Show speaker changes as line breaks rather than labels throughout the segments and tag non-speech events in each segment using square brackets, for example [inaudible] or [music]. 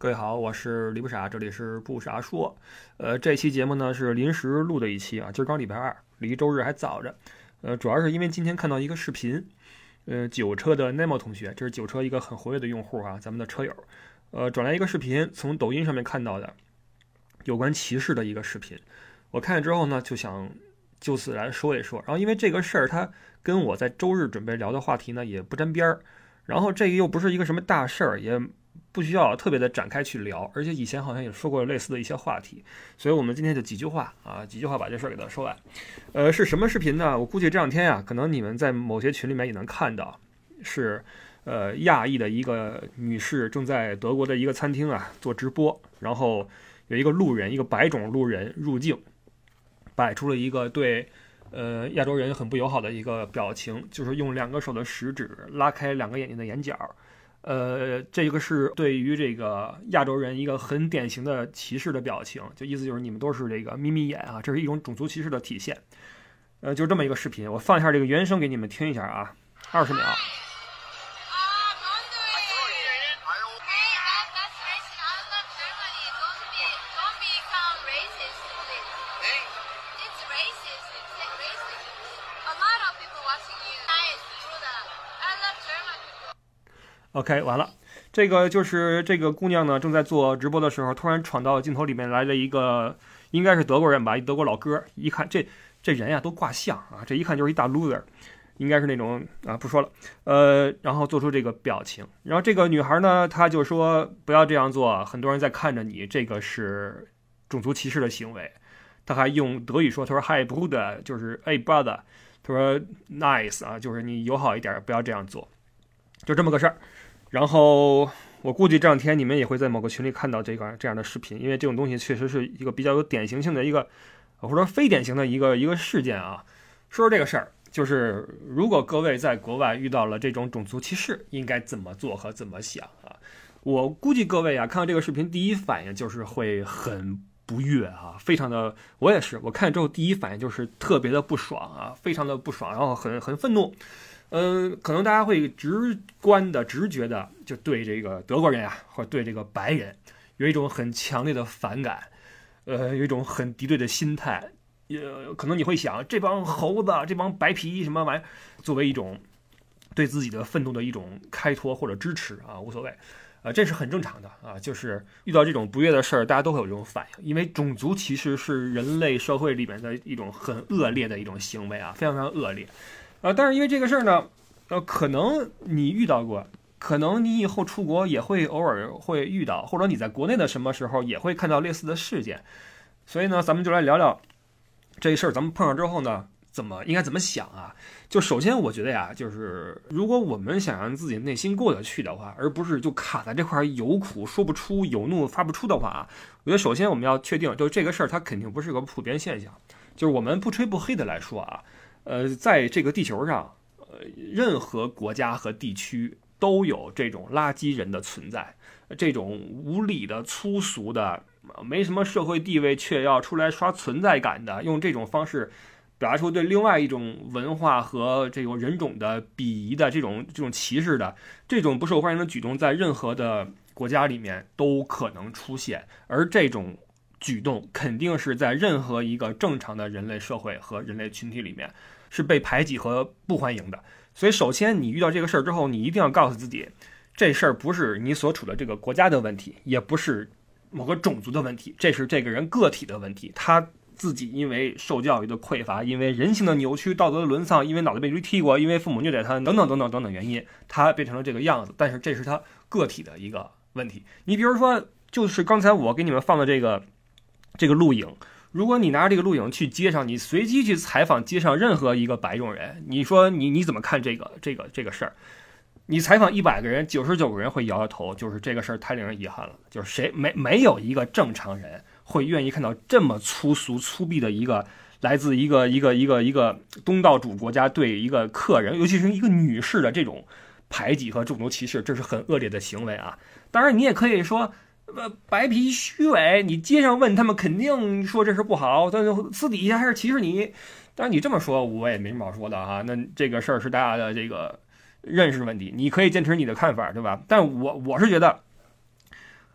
各位好，我是李不傻，这里是不傻说。呃，这期节目呢是临时录的一期啊，今儿刚礼拜二，离周日还早着。呃，主要是因为今天看到一个视频，呃，九车的 Nemo 同学，这是九车一个很活跃的用户啊，咱们的车友，呃，转来一个视频，从抖音上面看到的，有关歧视的一个视频。我看了之后呢，就想就此来说一说。然后因为这个事儿，它跟我在周日准备聊的话题呢也不沾边儿，然后这又不是一个什么大事儿，也。不需要特别的展开去聊，而且以前好像也说过类似的一些话题，所以我们今天就几句话啊，几句话把这事儿给它说完。呃，是什么视频呢？我估计这两天呀，可能你们在某些群里面也能看到，是呃亚裔的一个女士正在德国的一个餐厅啊做直播，然后有一个路人，一个白种路人入境，摆出了一个对呃亚洲人很不友好的一个表情，就是用两个手的食指拉开两个眼睛的眼角。呃，这个是对于这个亚洲人一个很典型的歧视的表情，就意思就是你们都是这个眯眯眼啊，这是一种种族歧视的体现。呃，就这么一个视频，我放一下这个原声给你们听一下啊，二十秒。OK，完了，这个就是这个姑娘呢，正在做直播的时候，突然闯到镜头里面来了一个，应该是德国人吧，一德国老哥，一看这这人呀都挂相啊，这一看就是一大 loser，应该是那种啊，不说了，呃，然后做出这个表情，然后这个女孩呢，她就说不要这样做，很多人在看着你，这个是种族歧视的行为，她还用德语说，她说 Hi brother，就是哎 brother，她说 nice 啊，就是你友好一点，不要这样做，就这么个事儿。然后我估计这两天你们也会在某个群里看到这个这样的视频，因为这种东西确实是一个比较有典型性的一个，或者说非典型的一个一个事件啊。说说这个事儿，就是如果各位在国外遇到了这种种族歧视，应该怎么做和怎么想啊？我估计各位啊，看到这个视频第一反应就是会很不悦啊，非常的，我也是，我看了之后第一反应就是特别的不爽啊，非常的不爽，然后很很愤怒。嗯，可能大家会直观的、直觉的就对这个德国人啊，或者对这个白人有一种很强烈的反感，呃，有一种很敌对的心态。呃，可能你会想，这帮猴子、这帮白皮什么玩意儿，作为一种对自己的愤怒的一种开脱或者支持啊，无所谓，啊，这是很正常的啊。就是遇到这种不悦的事儿，大家都会有这种反应，因为种族其实是人类社会里面的一种很恶劣的一种行为啊，非常非常恶劣。啊，但是因为这个事儿呢，呃，可能你遇到过，可能你以后出国也会偶尔会遇到，或者你在国内的什么时候也会看到类似的事件，所以呢，咱们就来聊聊这事儿。咱们碰上之后呢，怎么应该怎么想啊？就首先我觉得呀，就是如果我们想让自己内心过得去的话，而不是就卡在这块有苦说不出、有怒发不出的话啊，我觉得首先我们要确定，就这个事儿它肯定不是个普遍现象，就是我们不吹不黑的来说啊。呃，在这个地球上，呃，任何国家和地区都有这种垃圾人的存在，这种无理的、粗俗的、没什么社会地位却要出来刷存在感的，用这种方式表达出对另外一种文化和这种人种的鄙夷的这种这种歧视的这种不受欢迎的举动，在任何的国家里面都可能出现，而这种举动肯定是在任何一个正常的人类社会和人类群体里面。是被排挤和不欢迎的，所以首先你遇到这个事儿之后，你一定要告诉自己，这事儿不是你所处的这个国家的问题，也不是某个种族的问题，这是这个人个体的问题，他自己因为受教育的匮乏，因为人性的扭曲、道德的沦丧，因为脑袋被驴踢过，因为父母虐待他，等等等等等等原因，他变成了这个样子。但是这是他个体的一个问题。你比如说，就是刚才我给你们放的这个这个录影。如果你拿着这个录影去街上，你随机去采访街上任何一个白种人，你说你你怎么看这个这个这个事儿？你采访一百个人，九十九个人会摇摇头，就是这个事儿太令人遗憾了。就是谁没没有一个正常人会愿意看到这么粗俗粗鄙的一个来自一个一个一个一个东道主国家对一个客人，尤其是一个女士的这种排挤和种族歧视，这是很恶劣的行为啊！当然，你也可以说。呃，白皮虚伪，你街上问他们，肯定说这是不好，但是私底下还是歧视你。当然你这么说，我也没什么好说的哈。那这个事儿是大家的这个认识问题，你可以坚持你的看法，对吧？但我我是觉得，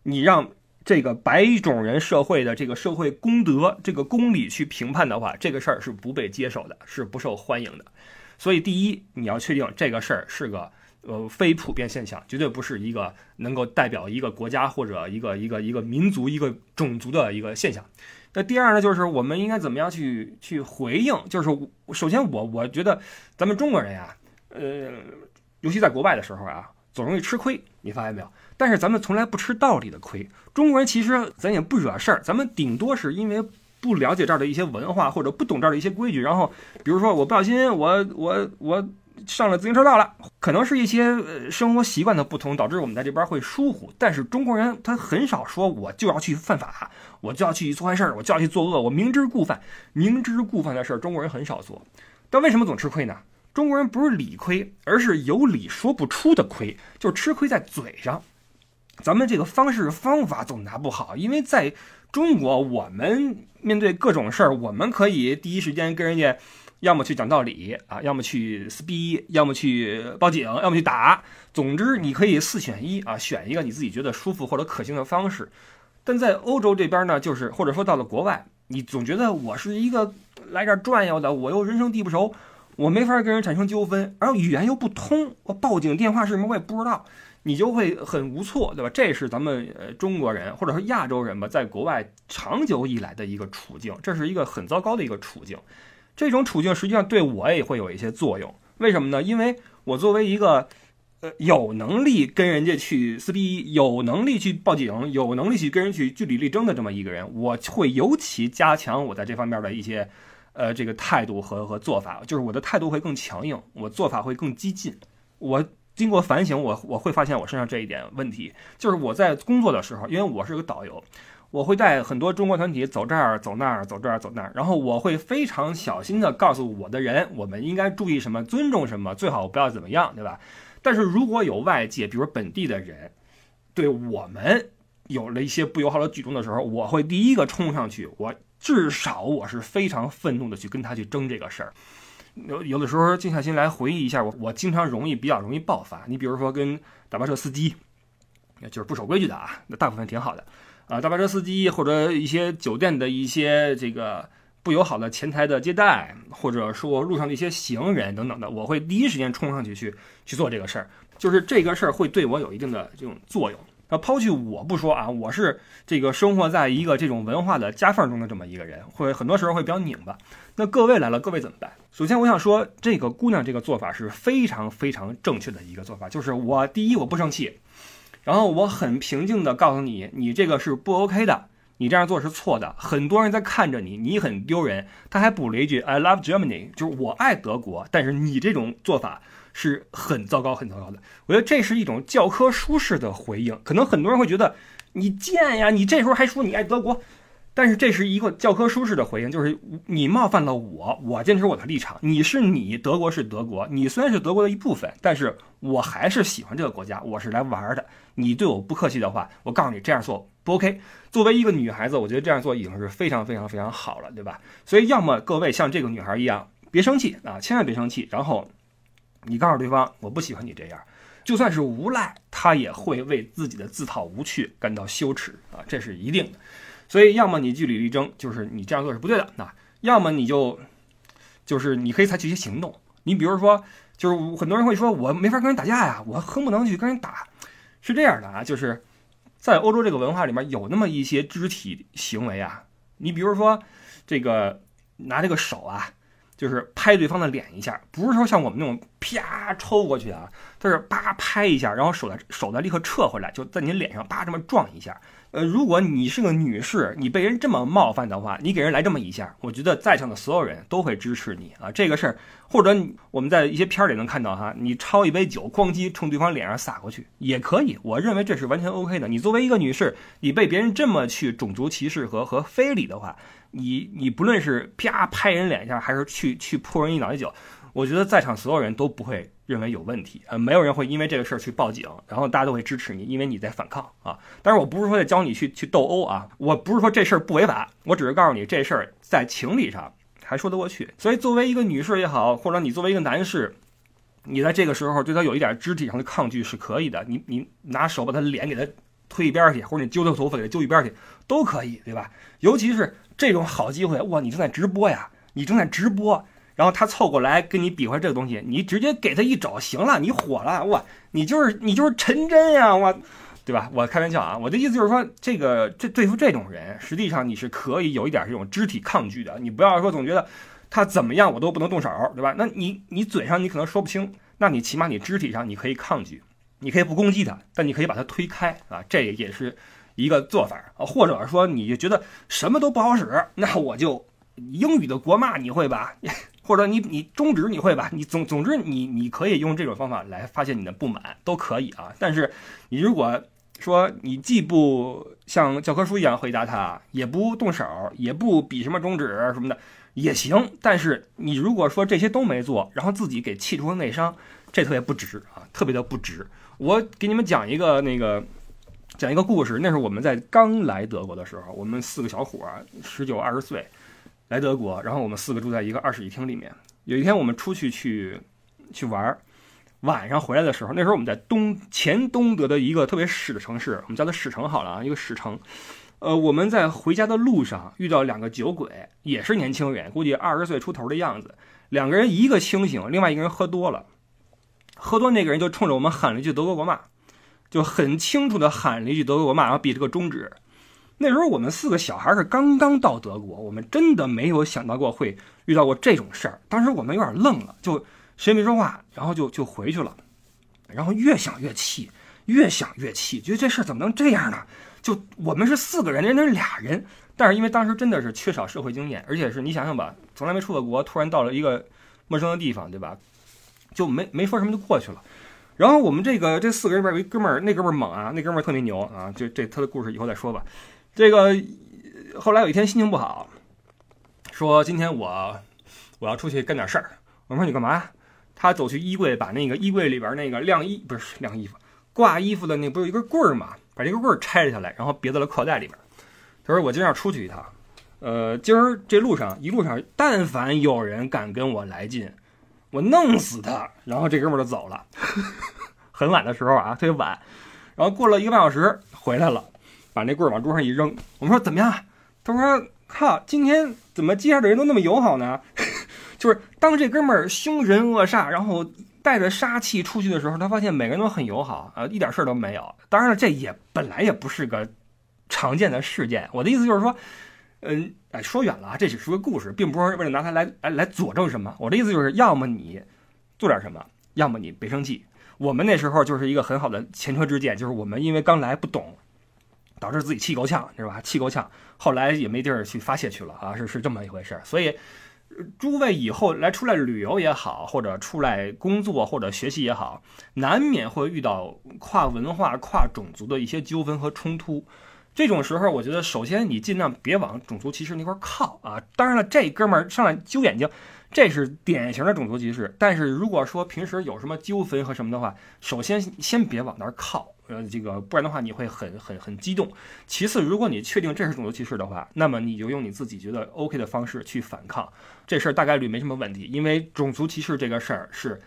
你让这个白种人社会的这个社会公德、这个公理去评判的话，这个事儿是不被接受的，是不受欢迎的。所以，第一，你要确定这个事儿是个呃非普遍现象，绝对不是一个能够代表一个国家或者一个一个一个民族、一个种族的一个现象。那第二呢，就是我们应该怎么样去去回应？就是首先，我我觉得咱们中国人呀，呃，尤其在国外的时候啊，总容易吃亏，你发现没有？但是咱们从来不吃道理的亏。中国人其实咱也不惹事儿，咱们顶多是因为。不了解这儿的一些文化，或者不懂这儿的一些规矩，然后比如说我不小心，我我我上了自行车道了，可能是一些生活习惯的不同，导致我们在这边会疏忽。但是中国人他很少说我就要去犯法，我就要去做坏事儿，我就要去作恶，我明知故犯，明知故犯的事儿，中国人很少做。但为什么总吃亏呢？中国人不是理亏，而是有理说不出的亏，就是吃亏在嘴上。咱们这个方式方法总拿不好，因为在中国，我们面对各种事儿，我们可以第一时间跟人家，要么去讲道理啊，要么去撕逼，要么去报警，要么去打。总之，你可以四选一啊，选一个你自己觉得舒服或者可行的方式。但在欧洲这边呢，就是或者说到了国外，你总觉得我是一个来这儿转悠的，我又人生地不熟，我没法跟人产生纠纷，然后语言又不通，我报警电话是什么我也不知道。你就会很无措，对吧？这是咱们呃中国人或者说亚洲人吧，在国外长久以来的一个处境，这是一个很糟糕的一个处境。这种处境实际上对我也会有一些作用。为什么呢？因为我作为一个呃有能力跟人家去撕逼、有能力去报警、有能力去跟人去据理力争的这么一个人，我会尤其加强我在这方面的一些呃这个态度和和做法，就是我的态度会更强硬，我做法会更激进，我。经过反省，我我会发现我身上这一点问题，就是我在工作的时候，因为我是个导游，我会带很多中国团体走这儿走那儿走这儿走那儿，然后我会非常小心的告诉我的人，我们应该注意什么，尊重什么，最好不要怎么样，对吧？但是如果有外界，比如本地的人，对我们有了一些不友好的举动的时候，我会第一个冲上去，我至少我是非常愤怒的去跟他去争这个事儿。有有的时候静下心来回忆一下，我我经常容易比较容易爆发。你比如说跟大巴车司机，就是不守规矩的啊，那大部分挺好的啊。大巴车司机或者一些酒店的一些这个不友好的前台的接待，或者说路上的一些行人等等的，我会第一时间冲上去去去做这个事儿，就是这个事儿会对我有一定的这种作用。那抛去我不说啊，我是这个生活在一个这种文化的夹缝中的这么一个人，会很多时候会比较拧巴。那各位来了，各位怎么办？首先，我想说，这个姑娘这个做法是非常非常正确的一个做法，就是我第一我不生气，然后我很平静的告诉你，你这个是不 OK 的，你这样做是错的，很多人在看着你，你很丢人。他还补了一句 I love Germany，就是我爱德国，但是你这种做法。是很糟糕、很糟糕的。我觉得这是一种教科书式的回应。可能很多人会觉得你贱呀，你这时候还说你爱德国，但是这是一个教科书式的回应，就是你冒犯了我，我坚持我的立场。你是你，德国是德国，你虽然是德国的一部分，但是我还是喜欢这个国家，我是来玩的。你对我不客气的话，我告诉你这样做不 OK。作为一个女孩子，我觉得这样做已经是非常非常非常好了，对吧？所以，要么各位像这个女孩一样，别生气啊，千万别生气，然后。你告诉对方，我不喜欢你这样，就算是无赖，他也会为自己的自讨无趣感到羞耻啊，这是一定的。所以，要么你据理力争，就是你这样做是不对的；那要么你就，就是你可以采取一些行动。你比如说，就是很多人会说，我没法跟人打架呀，我恨不能去跟人打。是这样的啊，就是在欧洲这个文化里面有那么一些肢体行为啊，你比如说这个拿这个手啊。就是拍对方的脸一下，不是说像我们那种啪抽过去啊，它是叭拍一下，然后手再手再立刻撤回来，就在你脸上叭这么撞一下。呃，如果你是个女士，你被人这么冒犯的话，你给人来这么一下，我觉得在场的所有人都会支持你啊。这个事儿，或者我们在一些片儿里能看到哈，你抄一杯酒，咣叽冲对方脸上洒过去也可以。我认为这是完全 OK 的。你作为一个女士，你被别人这么去种族歧视和和非礼的话，你你不论是啪拍人脸上，还是去去泼人一脑袋酒，我觉得在场所有人都不会。认为有问题，呃，没有人会因为这个事儿去报警，然后大家都会支持你，因为你在反抗啊。但是我不是说在教你去去斗殴啊，我不是说这事儿不违法，我只是告诉你这事儿在情理上还说得过去。所以作为一个女士也好，或者你作为一个男士，你在这个时候对他有一点肢体上的抗拒是可以的。你你拿手把他脸给他推一边去，或者你揪他头发给他揪一边去，都可以，对吧？尤其是这种好机会，哇，你正在直播呀，你正在直播，然后他凑过来跟你比划这个东西，你直接给他一肘，行了，你火了，哇，你就是你就是陈真呀，哇，对吧？我开玩笑啊，我的意思就是说，这个这对付这种人，实际上你是可以有一点这种肢体抗拒的，你不要说总觉得他怎么样我都不能动手，对吧？那你你嘴上你可能说不清，那你起码你肢体上你可以抗拒。你可以不攻击他，但你可以把他推开啊，这也是一个做法啊。或者说，你就觉得什么都不好使，那我就英语的国骂你会吧？或者你你中指你会吧？你总总之你你可以用这种方法来发泄你的不满，都可以啊。但是你如果说你既不像教科书一样回答他，也不动手，也不比什么中指什么的也行。但是你如果说这些都没做，然后自己给气出了内伤，这特别不值啊，特别的不值。我给你们讲一个那个，讲一个故事。那是我们在刚来德国的时候，我们四个小伙儿，十九二十岁，来德国，然后我们四个住在一个二室一厅里面。有一天我们出去去去玩儿，晚上回来的时候，那时候我们在东前东德的一个特别屎的城市，我们叫它屎城好了啊，一个屎城。呃，我们在回家的路上遇到两个酒鬼，也是年轻人，估计二十岁出头的样子。两个人一个清醒，另外一个人喝多了。喝多那个人就冲着我们喊了一句德国国骂，就很清楚的喊了一句德国国骂，然后比这个中指。那时候我们四个小孩是刚刚到德国，我们真的没有想到过会遇到过这种事儿。当时我们有点愣了，就谁也没说话，然后就就回去了。然后越想越气，越想越气，觉得这事儿怎么能这样呢？就我们是四个人，人家是俩人，但是因为当时真的是缺少社会经验，而且是你想想吧，从来没出过国，突然到了一个陌生的地方，对吧？就没没说什么就过去了，然后我们这个这四个人里边有一哥们儿，那哥们儿猛啊，那哥们儿特别牛啊，就这他的故事以后再说吧。这个后来有一天心情不好，说今天我我要出去干点事儿。我说你干嘛？他走去衣柜，把那个衣柜里边那个晾衣不是晾衣服挂衣服的那不有一根棍儿嘛，把这根棍儿拆了下来，然后别在了口袋里边。他说我今儿要出去一趟，呃，今儿这路上一路上，但凡有人敢跟我来劲。我弄死他，然后这哥们儿就走了。[laughs] 很晚的时候啊，特别晚，然后过了一个半小时回来了，把那棍儿往桌上一扔。我们说怎么样？他说：“靠，今天怎么街上的人都那么友好呢？” [laughs] 就是当这哥们儿凶神恶煞，然后带着杀气出去的时候，他发现每个人都很友好啊，一点事儿都没有。当然了，这也本来也不是个常见的事件。我的意思就是说。嗯，哎，说远了啊，这只是个故事，并不是为了拿它来来来佐证什么。我的意思就是，要么你做点什么，要么你别生气。我们那时候就是一个很好的前车之鉴，就是我们因为刚来不懂，导致自己气够呛，是吧？气够呛，后来也没地儿去发泄去了啊，是是这么一回事。所以，诸位以后来出来旅游也好，或者出来工作或者学习也好，难免会遇到跨文化、跨种族的一些纠纷和冲突。这种时候，我觉得首先你尽量别往种族歧视那块靠啊！当然了，这哥们儿上来揪眼睛，这是典型的种族歧视。但是如果说平时有什么纠纷和什么的话，首先先别往那儿靠，呃，这个不然的话你会很很很激动。其次，如果你确定这是种族歧视的话，那么你就用你自己觉得 OK 的方式去反抗，这事儿大概率没什么问题。因为种族歧视这个事儿是。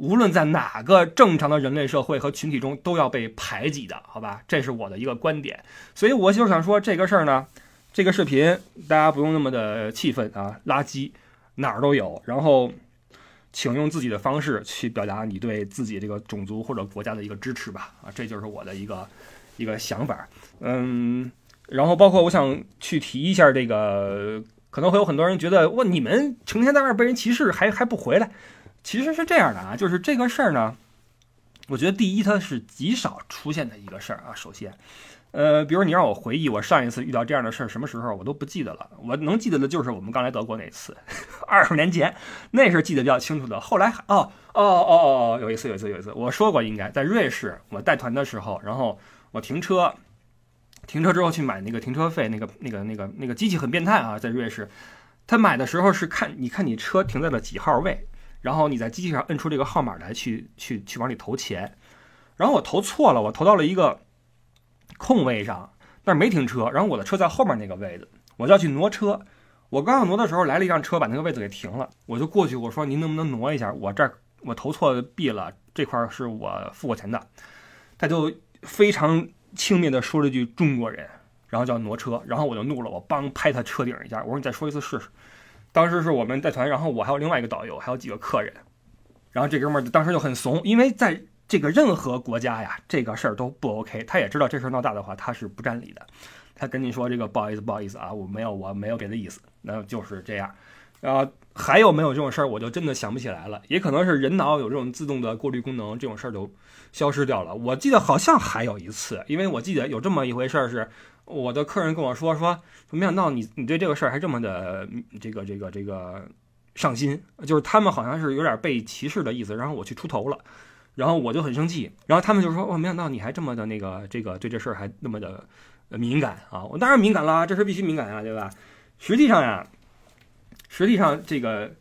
无论在哪个正常的人类社会和群体中，都要被排挤的，好吧？这是我的一个观点。所以我就想说这个事儿呢，这个视频大家不用那么的气愤啊，垃圾哪儿都有。然后，请用自己的方式去表达你对自己这个种族或者国家的一个支持吧。啊，这就是我的一个一个想法。嗯，然后包括我想去提一下这个，可能会有很多人觉得，哇，你们成天在外被人歧视，还还不回来？其实是这样的啊，就是这个事儿呢，我觉得第一它是极少出现的一个事儿啊。首先，呃，比如你让我回忆我上一次遇到这样的事儿什么时候，我都不记得了。我能记得的就是我们刚来德国那次，[laughs] 二十年前，那是记得比较清楚的。后来哦哦哦哦，有一次有一次有一次，我说过应该在瑞士，我带团的时候，然后我停车，停车之后去买那个停车费，那个那个那个那个机器很变态啊，在瑞士，他买的时候是看你看你车停在了几号位。然后你在机器上摁出这个号码来，去去去往里投钱，然后我投错了，我投到了一个空位上，但是没停车，然后我的车在后面那个位置，我就要去挪车，我刚要挪的时候，来了一辆车把那个位置给停了，我就过去，我说您能不能挪一下，我这儿我投错币了，这块是我付过钱的，他就非常轻蔑的说了句“中国人”，然后叫挪车，然后我就怒了，我帮拍他车顶一下，我说你再说一次试试。当时是我们带团，然后我还有另外一个导游，还有几个客人，然后这哥们儿当时就很怂，因为在这个任何国家呀，这个事儿都不 OK，他也知道这事儿闹大的话他是不占理的，他跟你说这个不好意思不好意思啊，我没有我没有别的意思，那就是这样。然后还有没有这种事儿，我就真的想不起来了，也可能是人脑有这种自动的过滤功能，这种事儿就消失掉了。我记得好像还有一次，因为我记得有这么一回事儿是。我的客人跟我说说，没想到你你对这个事儿还这么的这个这个这个上心，就是他们好像是有点被歧视的意思，然后我去出头了，然后我就很生气，然后他们就说，哇，没想到你还这么的那个这个对这事儿还那么的敏感啊！我当然敏感了，这事必须敏感啊，对吧？实际上呀，实际上这个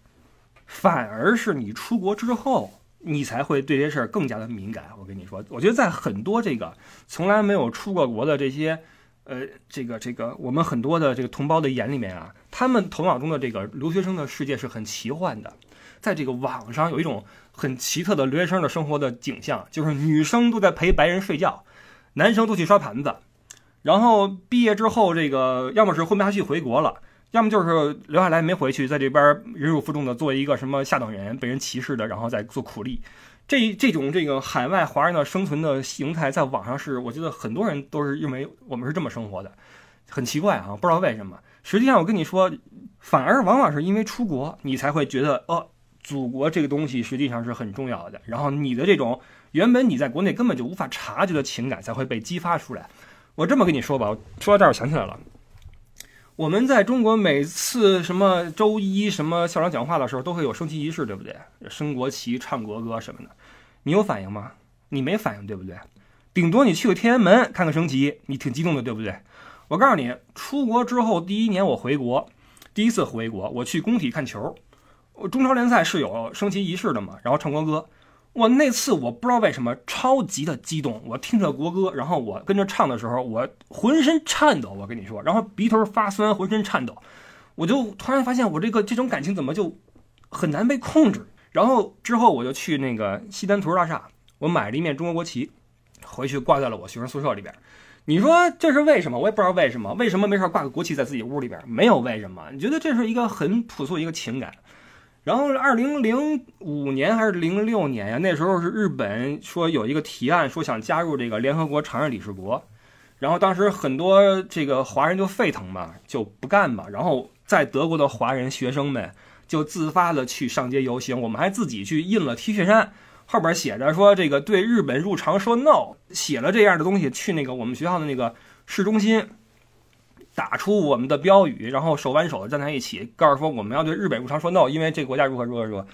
反而是你出国之后，你才会对这事儿更加的敏感。我跟你说，我觉得在很多这个从来没有出过国的这些。呃，这个这个，我们很多的这个同胞的眼里面啊，他们头脑中的这个留学生的世界是很奇幻的。在这个网上有一种很奇特的留学生的生活的景象，就是女生都在陪白人睡觉，男生都去刷盘子，然后毕业之后，这个要么是混不下去回国了，要么就是留下来没回去，在这边忍辱负重的做一个什么下等人，被人歧视的，然后再做苦力。这这种这个海外华人的生存的形态，在网上是我觉得很多人都是认为我们是这么生活的，很奇怪啊，不知道为什么。实际上我跟你说，反而往往是因为出国，你才会觉得哦，祖国这个东西实际上是很重要的。然后你的这种原本你在国内根本就无法察觉的情感才会被激发出来。我这么跟你说吧，说到这儿我想起来了。我们在中国每次什么周一什么校长讲话的时候，都会有升旗仪式，对不对？升国旗、唱国歌什么的，你有反应吗？你没反应，对不对？顶多你去个天安门看个升旗，你挺激动的，对不对？我告诉你，出国之后第一年我回国，第一次回国，我去工体看球，我中超联赛是有升旗仪式的嘛，然后唱国歌。我那次我不知道为什么超级的激动，我听着国歌，然后我跟着唱的时候，我浑身颤抖。我跟你说，然后鼻头发酸，浑身颤抖，我就突然发现我这个这种感情怎么就很难被控制。然后之后我就去那个西单图书大厦，我买了一面中国国旗，回去挂在了我学生宿舍里边。你说这是为什么？我也不知道为什么。为什么没事挂个国旗在自己屋里边？没有为什么？你觉得这是一个很朴素一个情感。然后，二零零五年还是零六年呀？那时候是日本说有一个提案，说想加入这个联合国常任理事国。然后当时很多这个华人就沸腾嘛，就不干嘛。然后在德国的华人学生们就自发的去上街游行，我们还自己去印了 T 恤衫，后边写着说这个对日本入常说 no，写了这样的东西去那个我们学校的那个市中心。打出我们的标语，然后手挽手的站在一起，告诉说我们要对日本入常说 no，因为这个国家如何如何如何，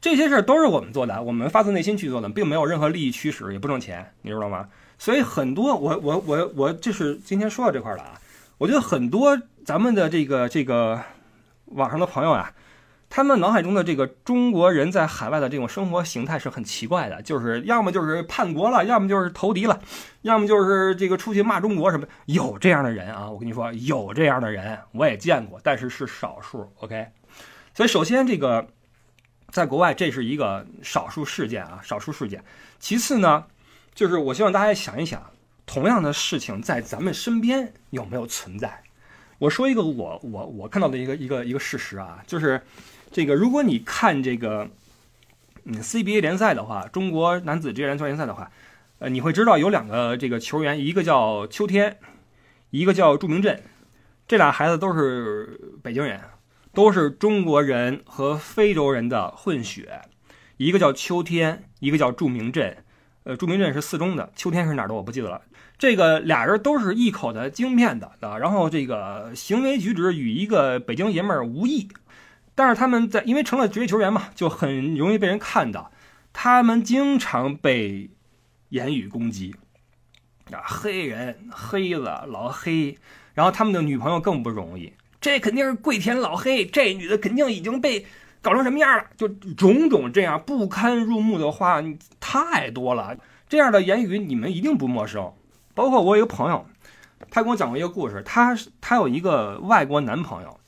这些事儿都是我们做的，我们发自内心去做的，并没有任何利益驱使，也不挣钱，你知道吗？所以很多我我我我就是今天说到这块了啊，我觉得很多咱们的这个这个网上的朋友啊。他们脑海中的这个中国人在海外的这种生活形态是很奇怪的，就是要么就是叛国了，要么就是投敌了，要么就是这个出去骂中国什么。有这样的人啊，我跟你说，有这样的人，我也见过，但是是少数。OK，所以首先这个在国外这是一个少数事件啊，少数事件。其次呢，就是我希望大家想一想，同样的事情在咱们身边有没有存在？我说一个我我我看到的一个一个一个事实啊，就是。这个，如果你看这个，嗯，CBA 联赛的话，中国男子职业篮球联赛的话，呃，你会知道有两个这个球员，一个叫秋天，一个叫祝明镇，这俩孩子都是北京人，都是中国人和非洲人的混血，一个叫秋天，一个叫祝明镇，呃，祝明镇是四中的，秋天是哪儿的我不记得了。这个俩人都是一口的京片的啊，然后这个行为举止与一个北京爷们儿无异。但是他们在因为成了职业球员嘛，就很容易被人看到。他们经常被言语攻击，啊，黑人、黑子、老黑，然后他们的女朋友更不容易。这肯定是跪舔老黑，这女的肯定已经被搞成什么样了？就种种这样不堪入目的话太多了。这样的言语你们一定不陌生。包括我有一个朋友，他跟我讲过一个故事，他他有一个外国男朋友。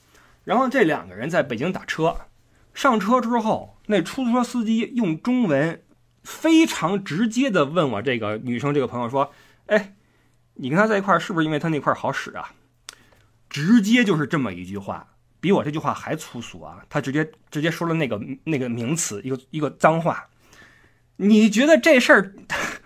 然后这两个人在北京打车，上车之后，那出租车司机用中文非常直接的问我这个女生这个朋友说：“哎，你跟他在一块是不是因为他那块好使啊？直接就是这么一句话，比我这句话还粗俗啊！他直接直接说了那个那个名词，一个一个脏话。你觉得这事儿，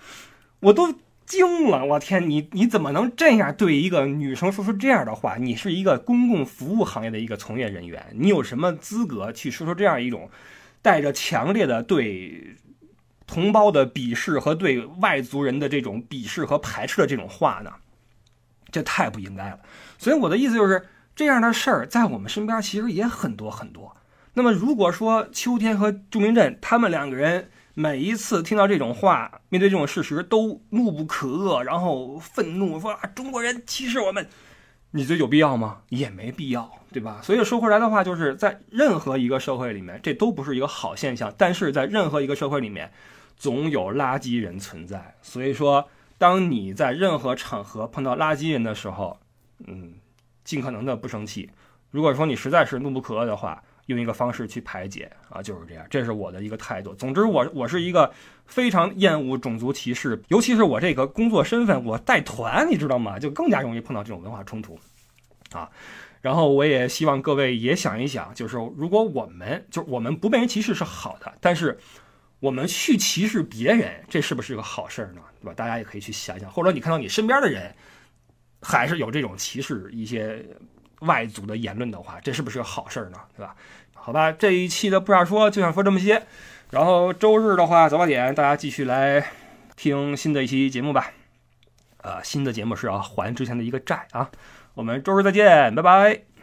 [laughs] 我都惊了！我天，你你怎么能这样对一个女生说出这样的话？你是一个公共服务行业的一个从业人员，你有什么资格去说出这样一种带着强烈的对？同胞的鄙视和对外族人的这种鄙视和排斥的这种话呢，这太不应该了。所以我的意思就是，这样的事儿在我们身边其实也很多很多。那么如果说秋天和朱明镇他们两个人每一次听到这种话，面对这种事实都怒不可遏，然后愤怒说啊中国人歧视我们，你觉得有必要吗？也没必要，对吧？[laughs] 所以说回来的话，就是在任何一个社会里面，这都不是一个好现象。但是在任何一个社会里面。总有垃圾人存在，所以说，当你在任何场合碰到垃圾人的时候，嗯，尽可能的不生气。如果说你实在是怒不可遏的话，用一个方式去排解啊，就是这样。这是我的一个态度。总之，我我是一个非常厌恶种族歧视，尤其是我这个工作身份，我带团，你知道吗？就更加容易碰到这种文化冲突啊。然后，我也希望各位也想一想，就是如果我们就我们不被人歧视是好的，但是。我们去歧视别人，这是不是个好事儿呢？对吧？大家也可以去想想，或者你看到你身边的人还是有这种歧视一些外族的言论的话，这是不是个好事儿呢？对吧？好吧，这一期的不想说就想说这么些。然后周日的话早八点，大家继续来听新的一期节目吧。呃，新的节目是要还之前的一个债啊。我们周日再见，拜拜。